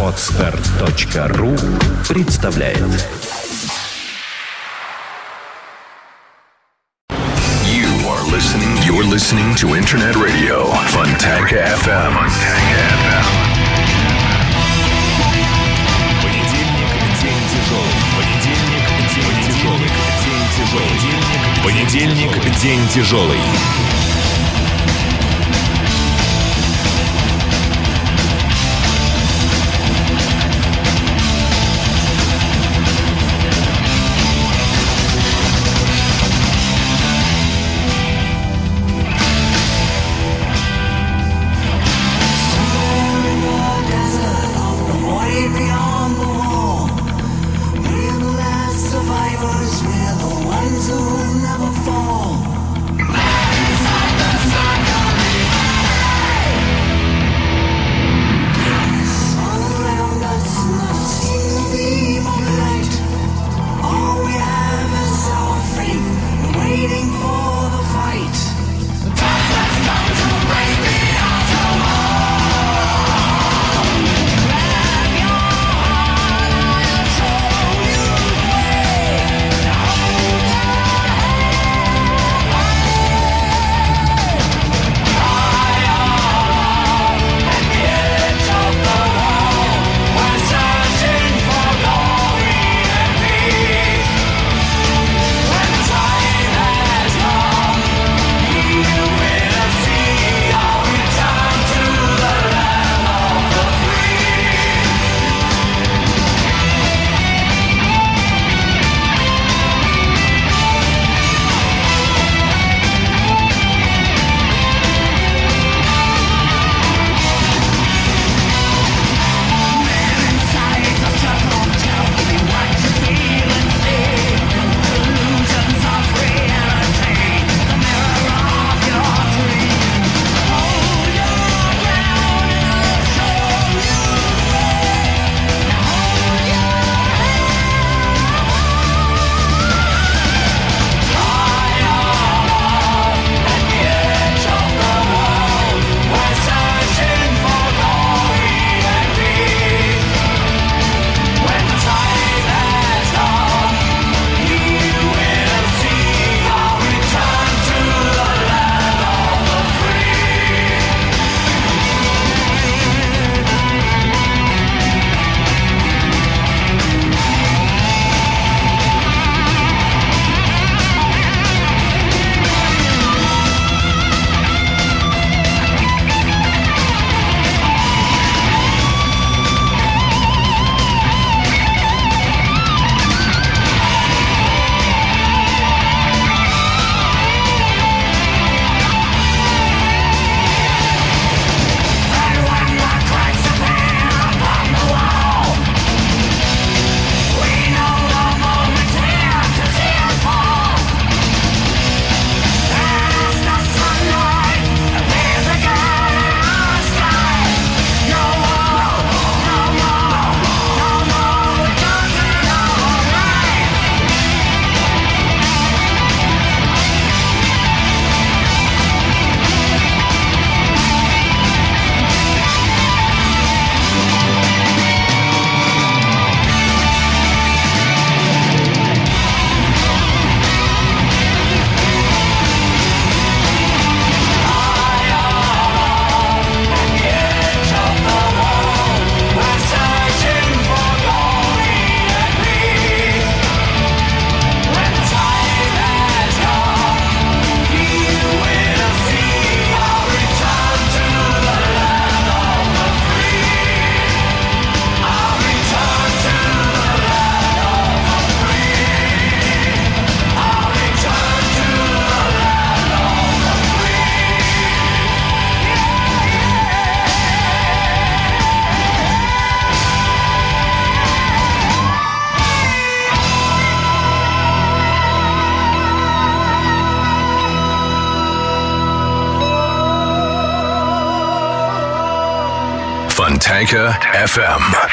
Отстар.ру представляет You are listening. You're listening to Internet Radio Fontanka FM. Понедельник – день тяжелый. Понедельник – день тяжелый. День тяжелый. Понедельник – день тяжелый. Fontanka FM.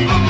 Compatible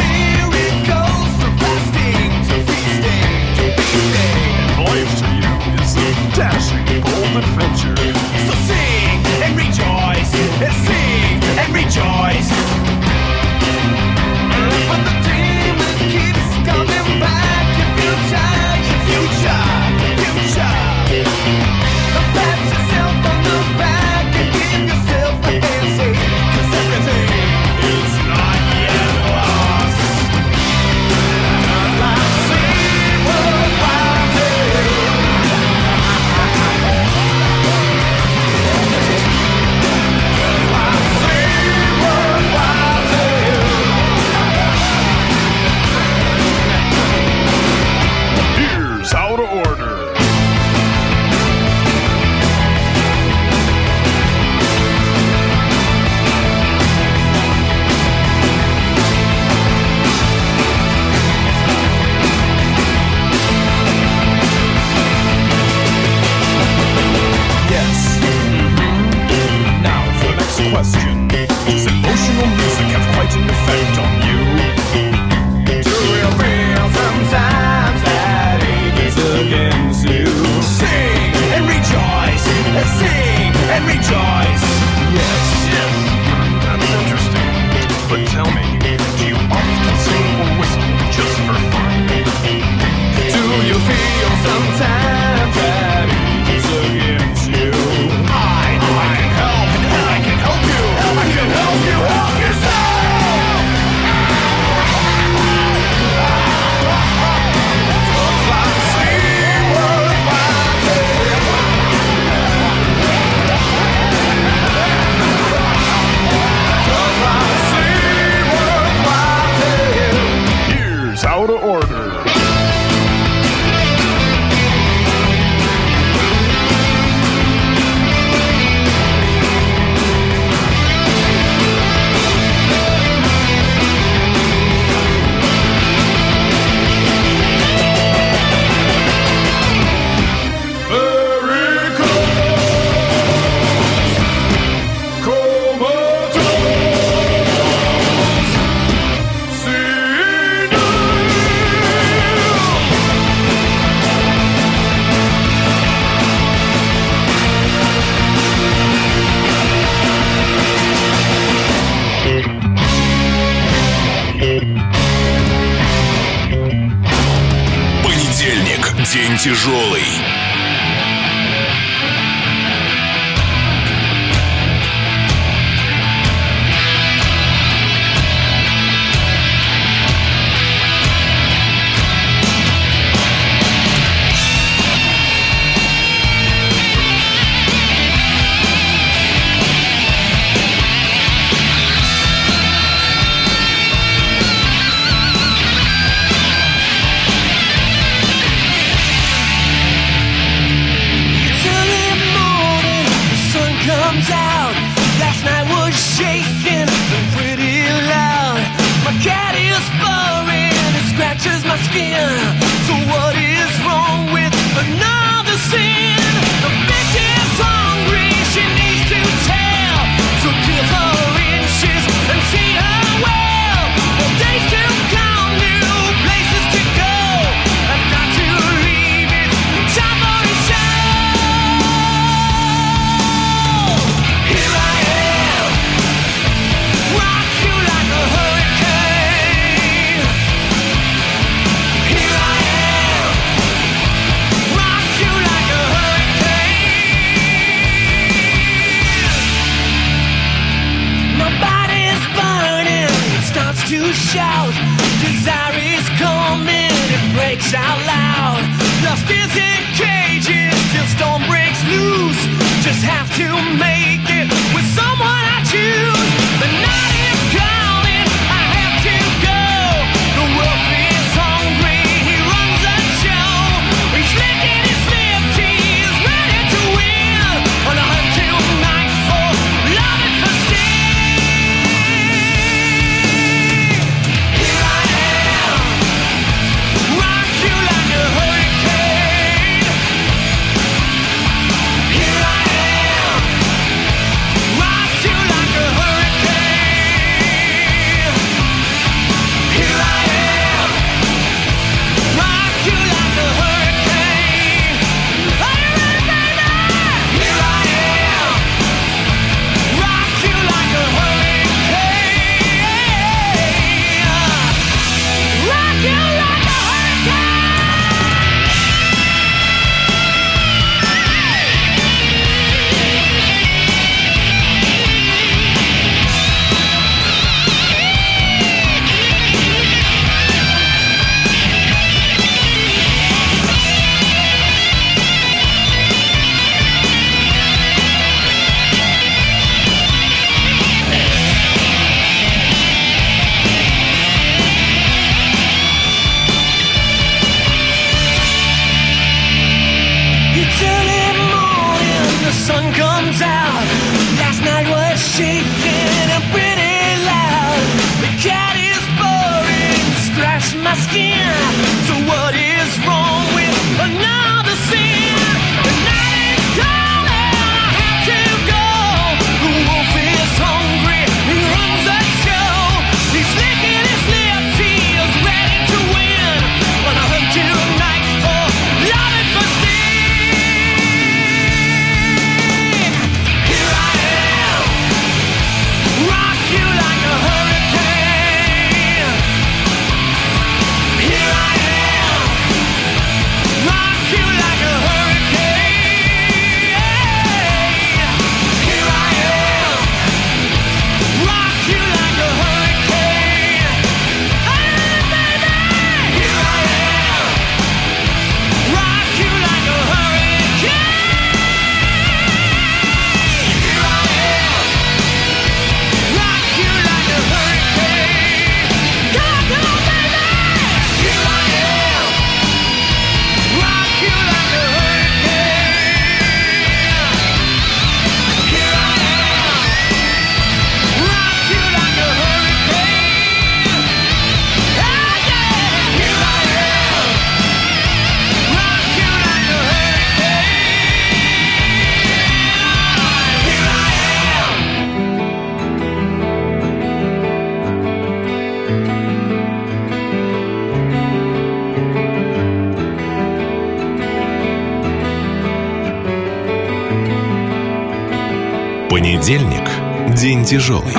Понедельник – день тяжелый.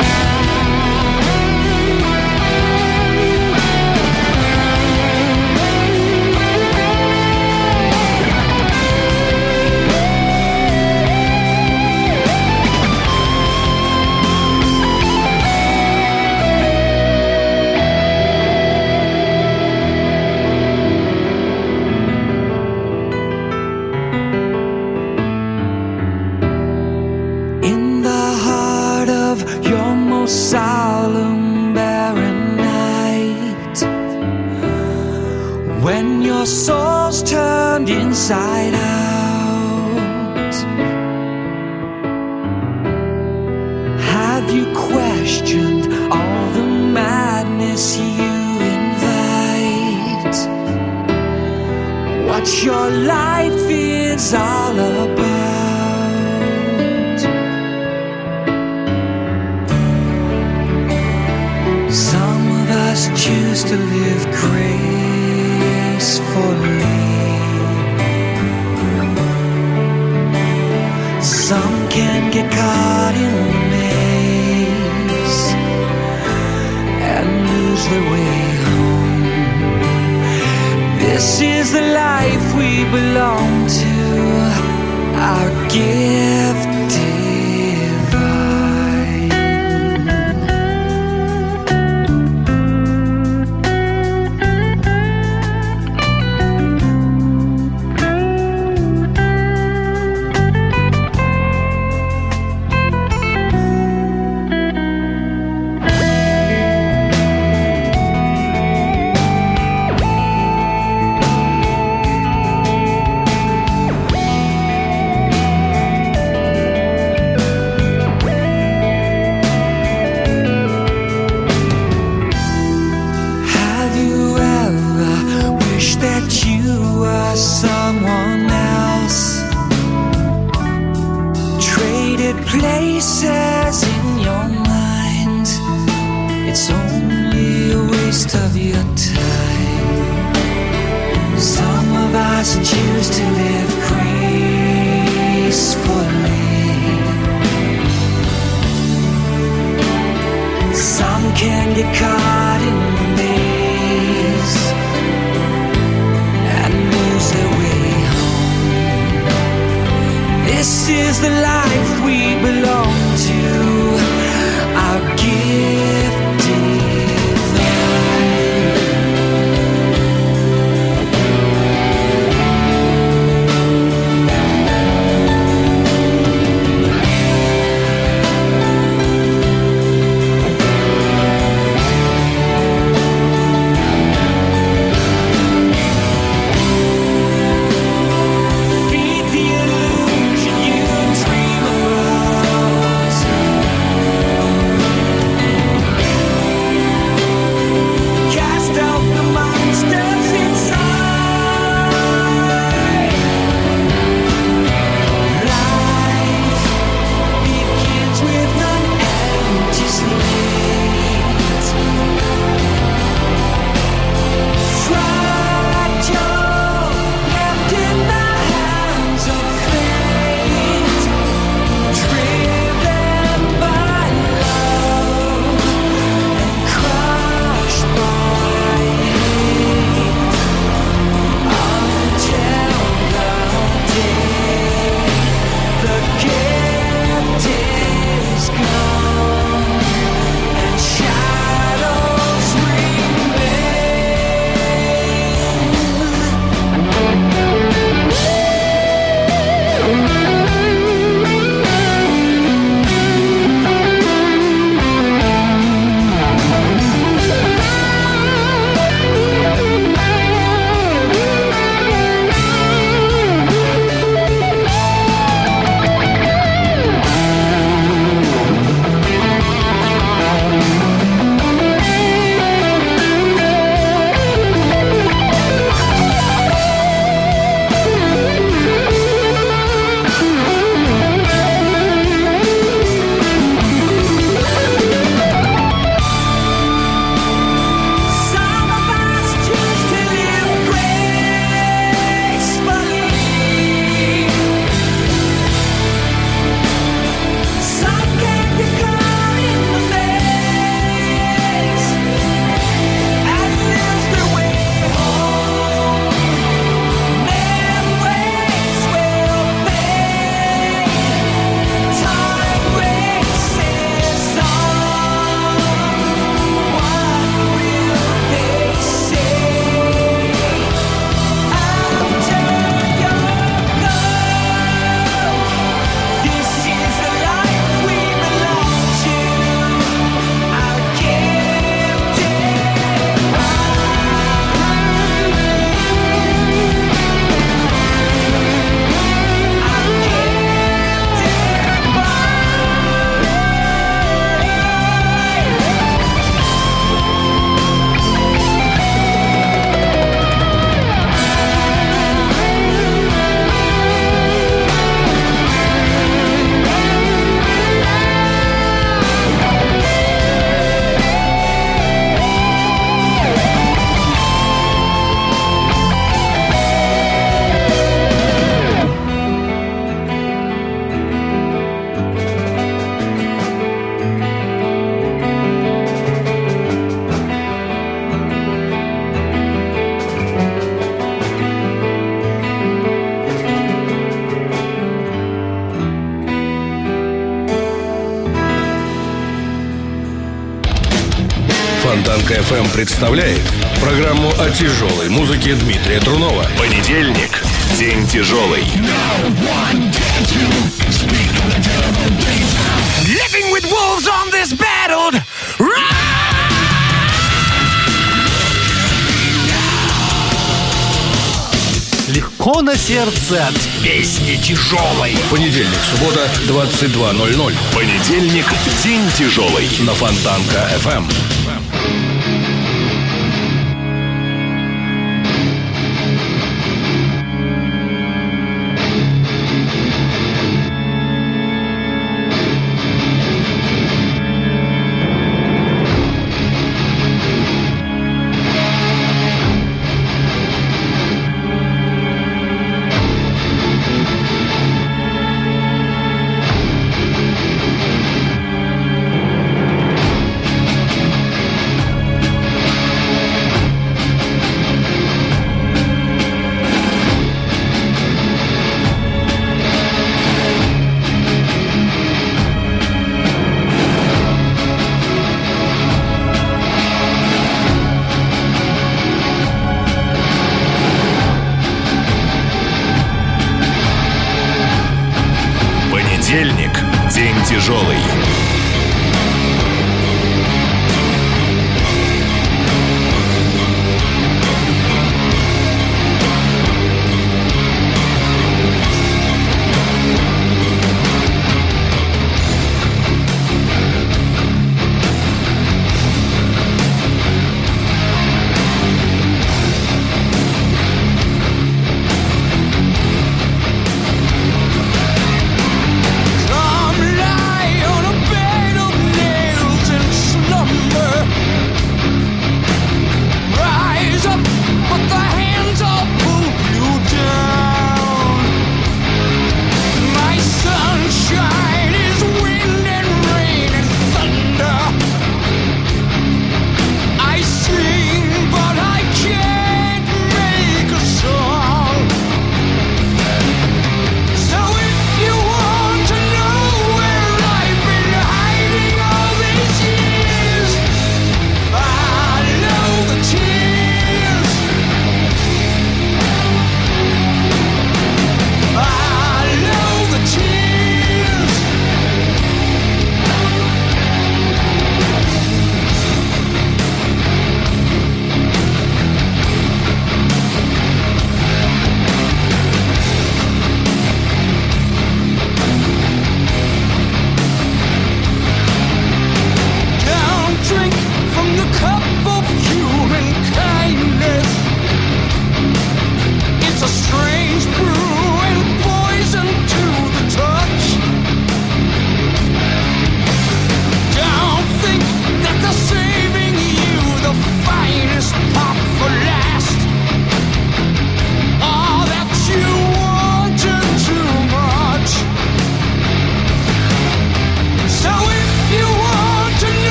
Представляет программу о тяжелой музыке Дмитрия Трунова. Понедельник. День тяжелый. Living with wolves on this battle. Легко на сердце от песни тяжелой. Понедельник, суббота, 22.00 Понедельник. День тяжелый. на Фонтанка FM.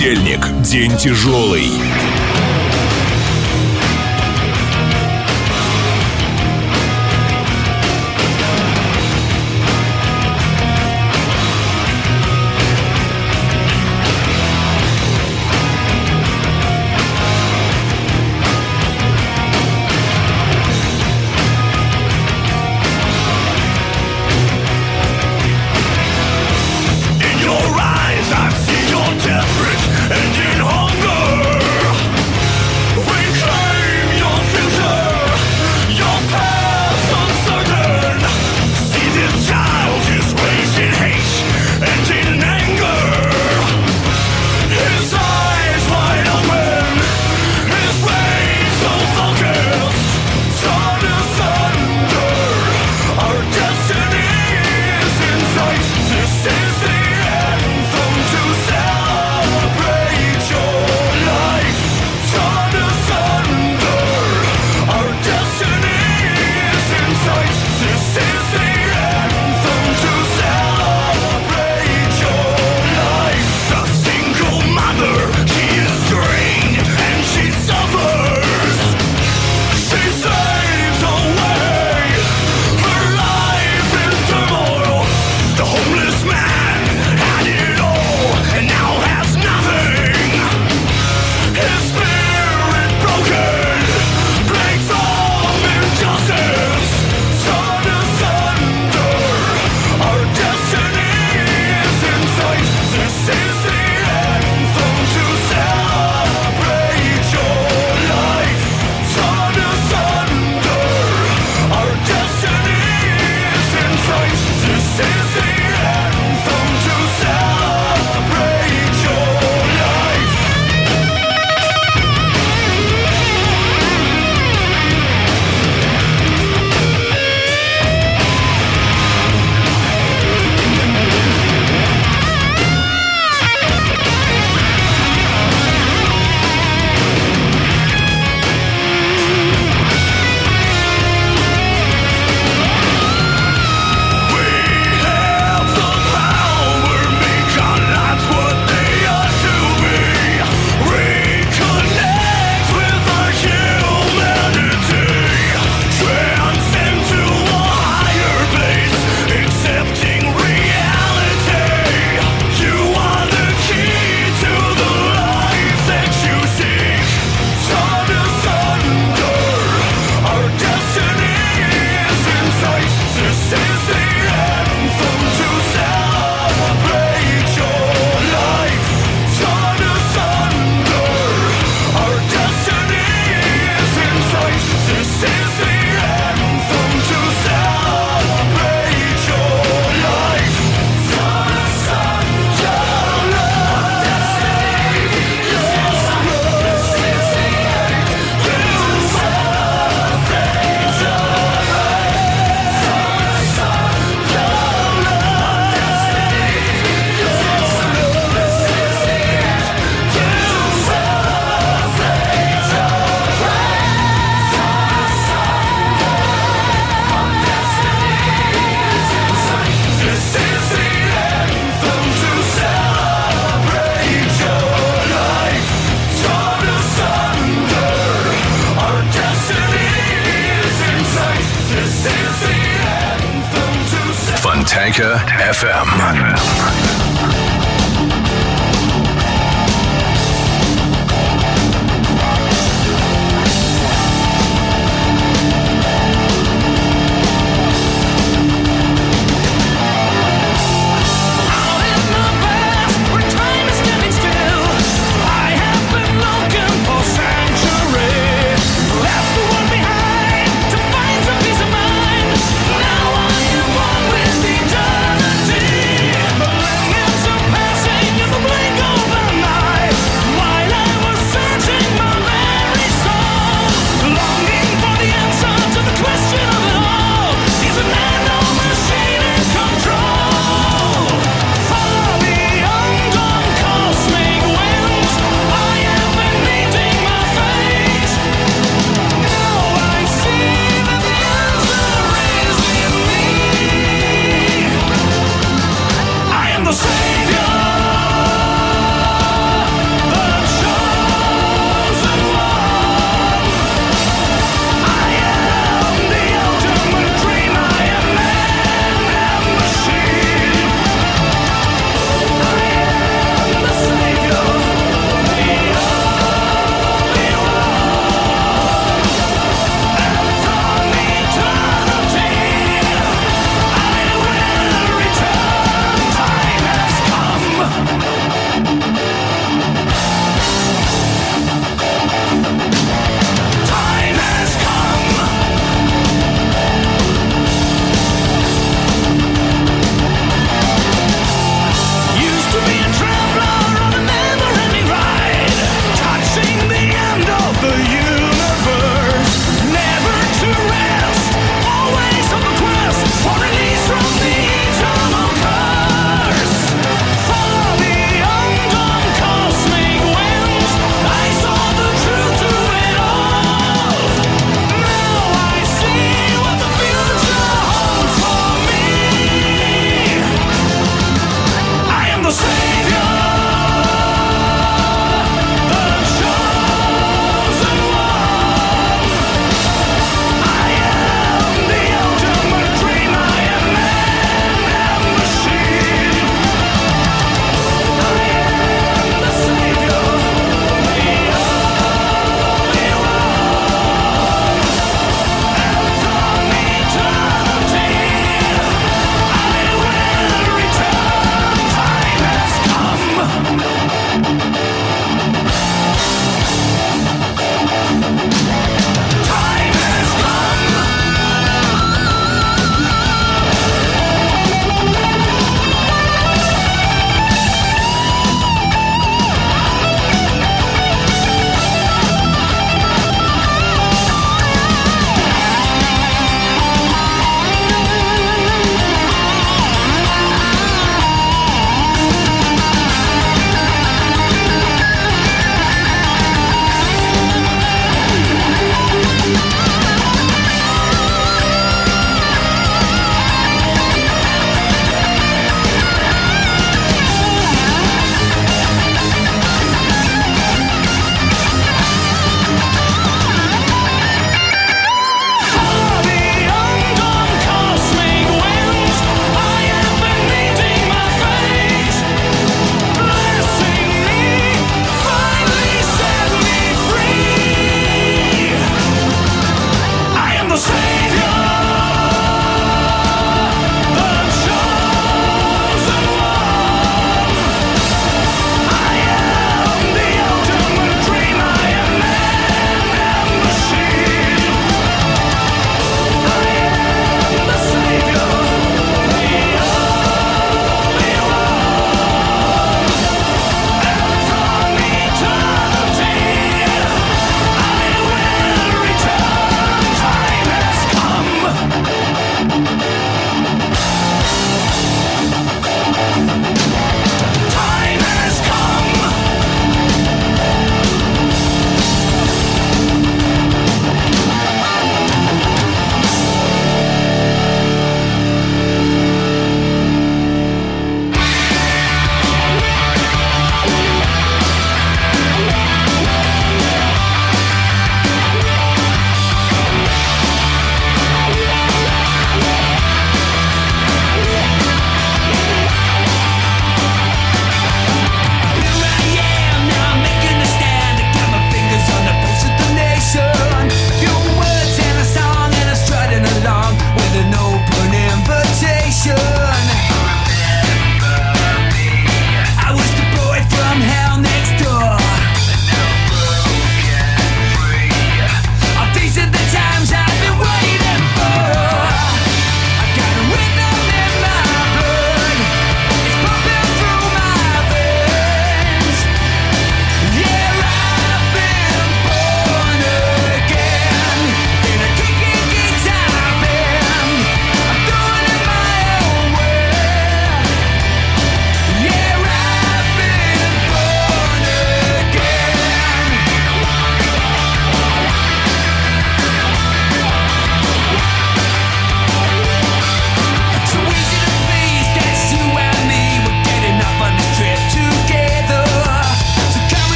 Понедельник. День тяжелый. FM.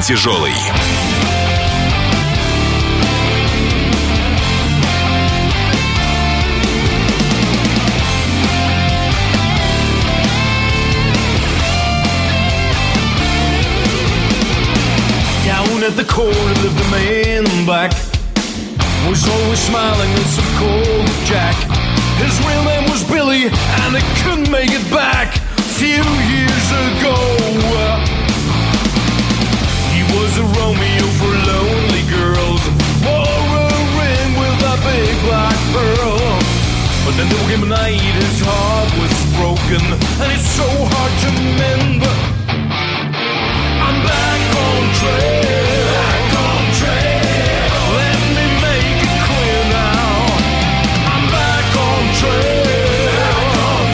Понедельник – день тяжелый. Down at the corner lived a man in black. Was always smiling with some cold Jack. His real name was Billy, and he couldn't make it back. Few years ago, But then there came a night his heart was broken, and it's so hard to mend. I'm back on. Back on. Let me make it clear now. I'm back on trail. Back on.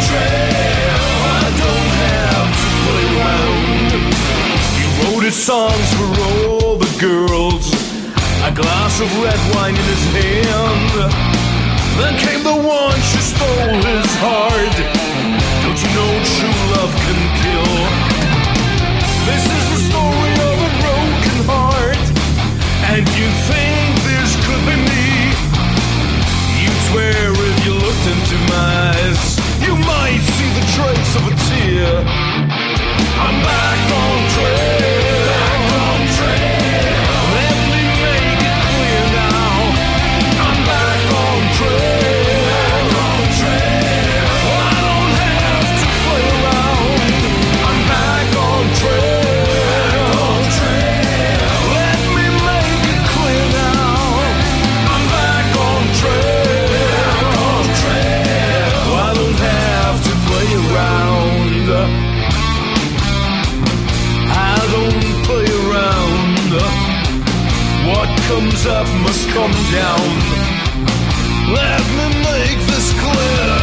I don't have to play around. Wrote his songs for all the girls. A glass of red wine in his hand. Then came the one stole his heart. Don't you know true love can kill? This is the story of a broken heart. And you think this could be me? You swear if you looked into my eyes, you might see the trace of a tear. I'm back on trail. Comes up must come down. Let me make this clear.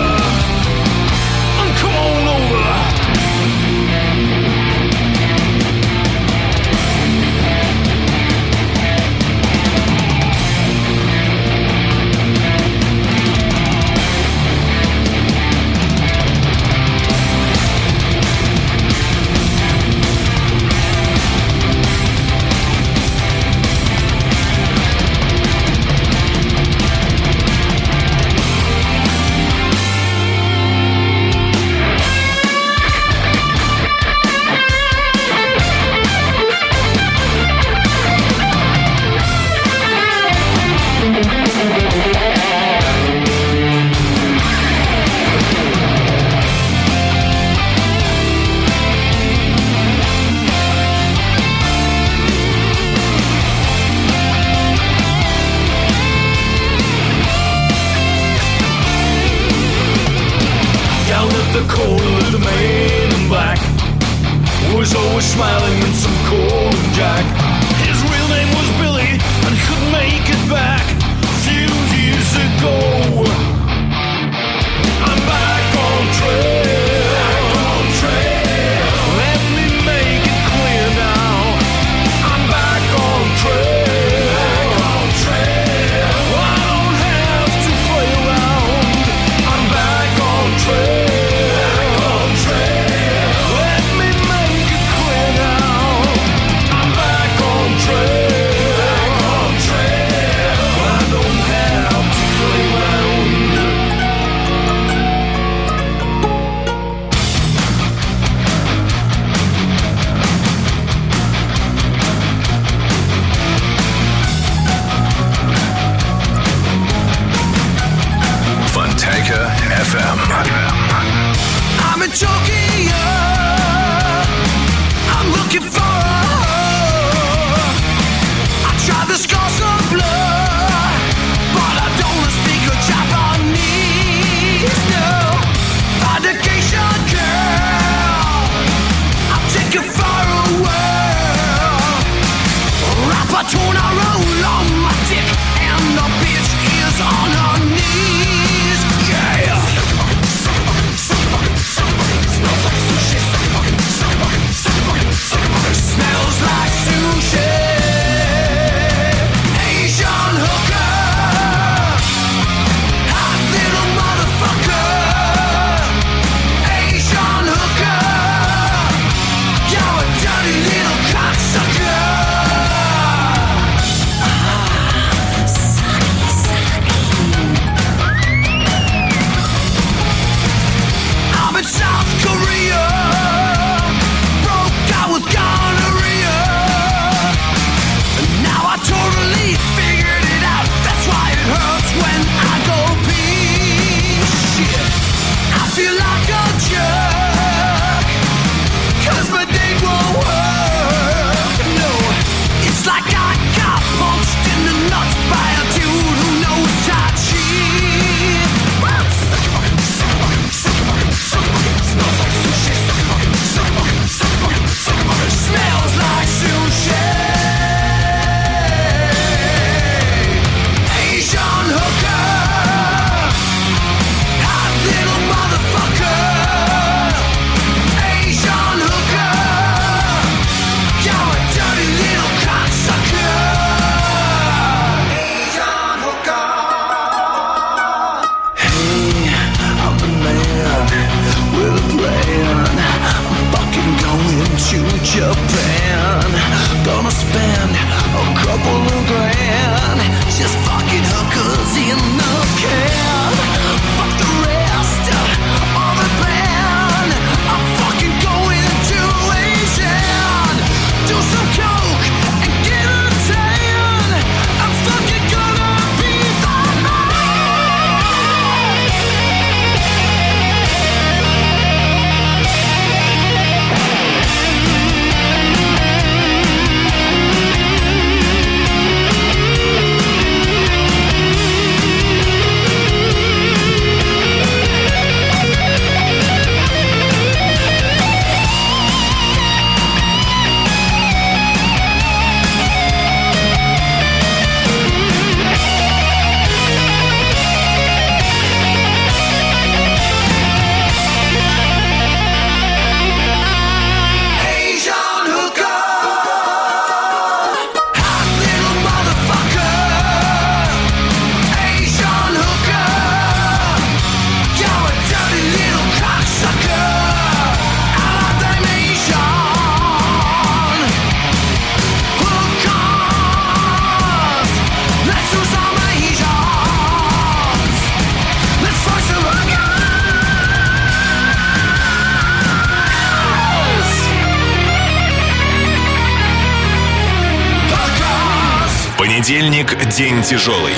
Понедельник – день тяжелый.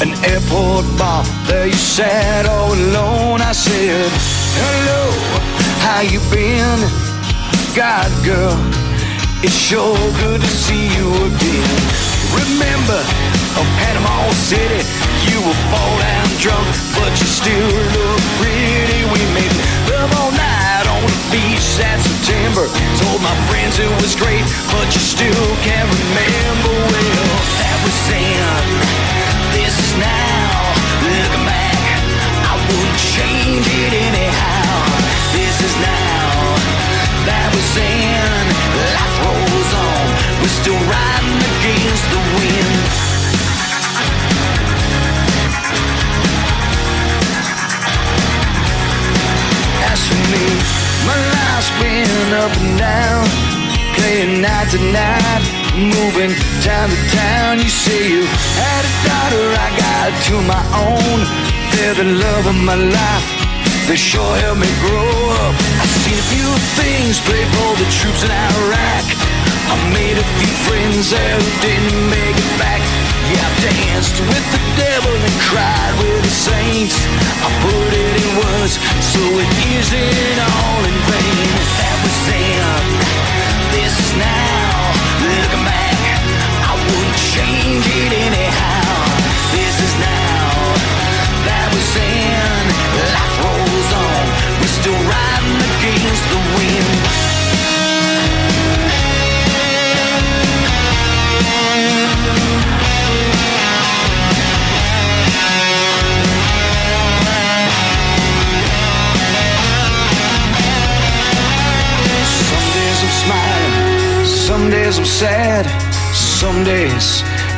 An airport bar, there you sat all alone. I said, Hello, how you been? God, girl, it's sure good to see you again. Remember, of Panama City, you were fall down drunk, but you still look pretty. We made love all night on the beach that September. Told my friends it was great, but you still can't remember. Well, that was then. This is now. Looking back, I wouldn't change it anyhow. This is now. That was then. We're still riding against the wind. As for me, my life's been up and down, playing night to night, moving town to town. You say you had a daughter, I got of my own. They're the love of my life. They sure helped me grow up. I've seen a few things play for the troops in Iraq. I made a few friends who didn't make it back. Yeah, I danced with the devil and cried with the saints. I put it in words, so it isn't all in vain. That was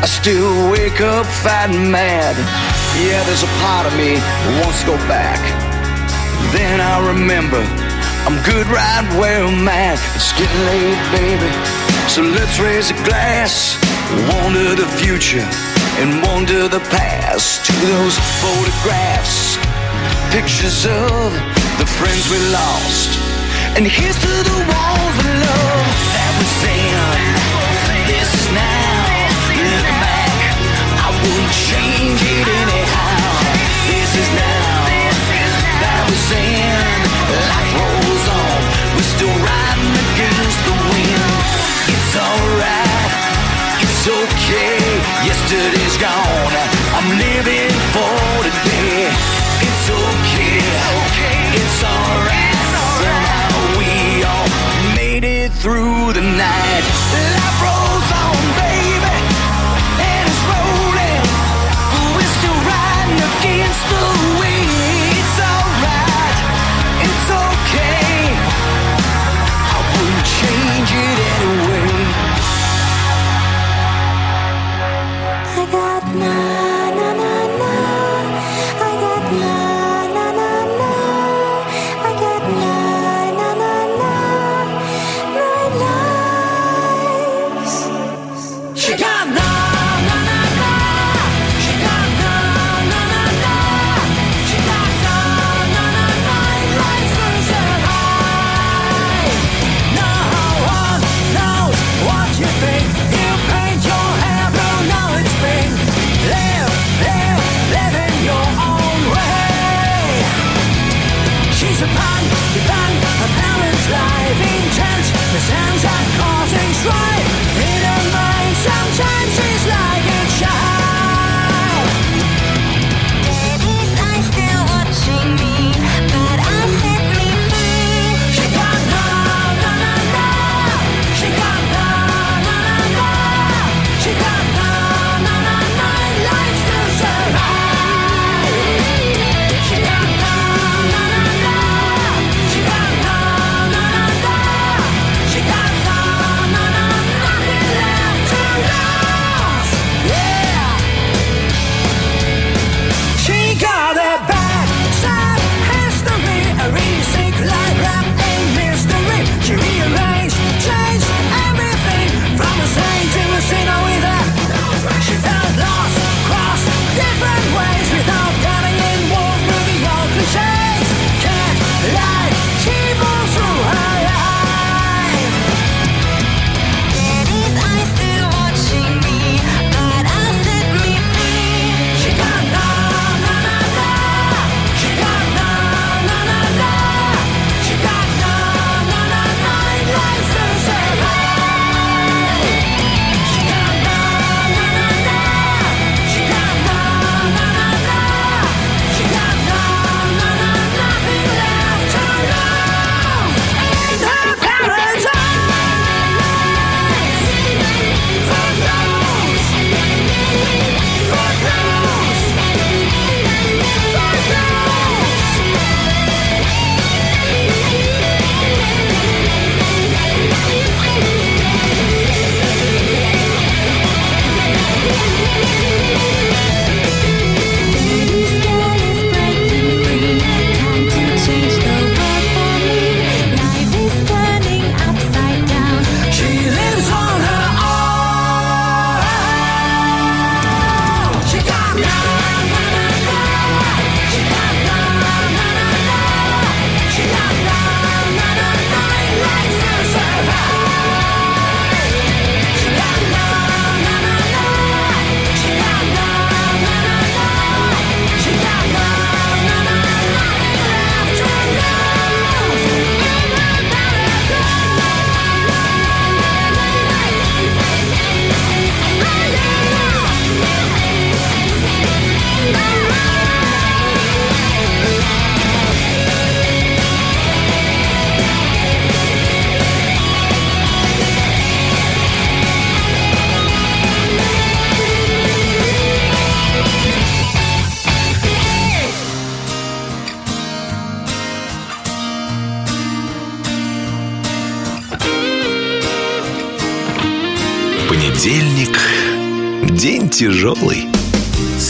I still wake up fighting mad. Yeah, there's a part of me wants to go back. Then I remember I'm good right where I'm at. It's getting late, baby. So let's raise a glass. To the future and to the past. To those photographs, pictures of the friends we lost. And here's to the walls of love that was then. Change it anyhow. This is now. That was. Life rolls on. We're still riding against the wind. It's alright. It's okay. Yesterday's gone. I'm living for today. It's okay. It's alright. Somehow we all made it through the night.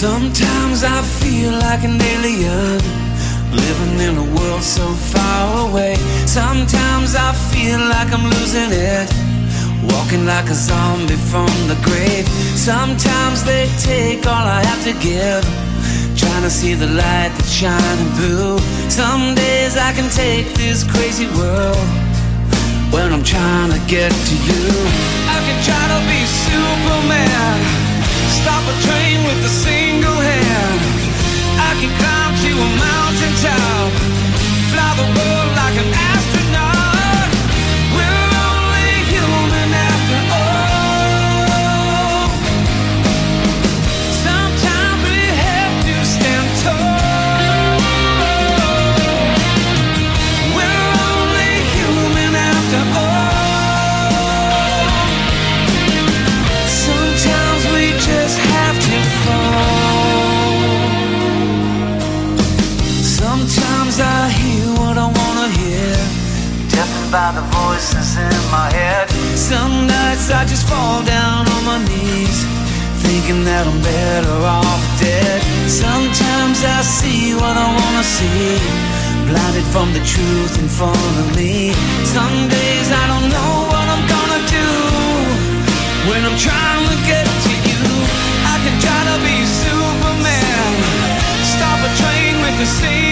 Sometimes I feel like an alien Living in a world so far away. Sometimes I feel like I'm losing it Walking like a zombie from the grave. Sometimes they take all I have to give Trying to see the light that's shining through. Some days I can take this crazy world When I'm trying to get to you. I can try to be Superman Stop a train with a single hand. I can climb to a mountain top Fly the world like an the voices in my head. Some nights I just fall down on my knees, thinking that I'm better off dead. Sometimes I see what I wanna see, blinded from the truth in front of me. Some days I don't know what I'm gonna do. When I'm trying to get to you, I can try to be Superman. Stop a train with a single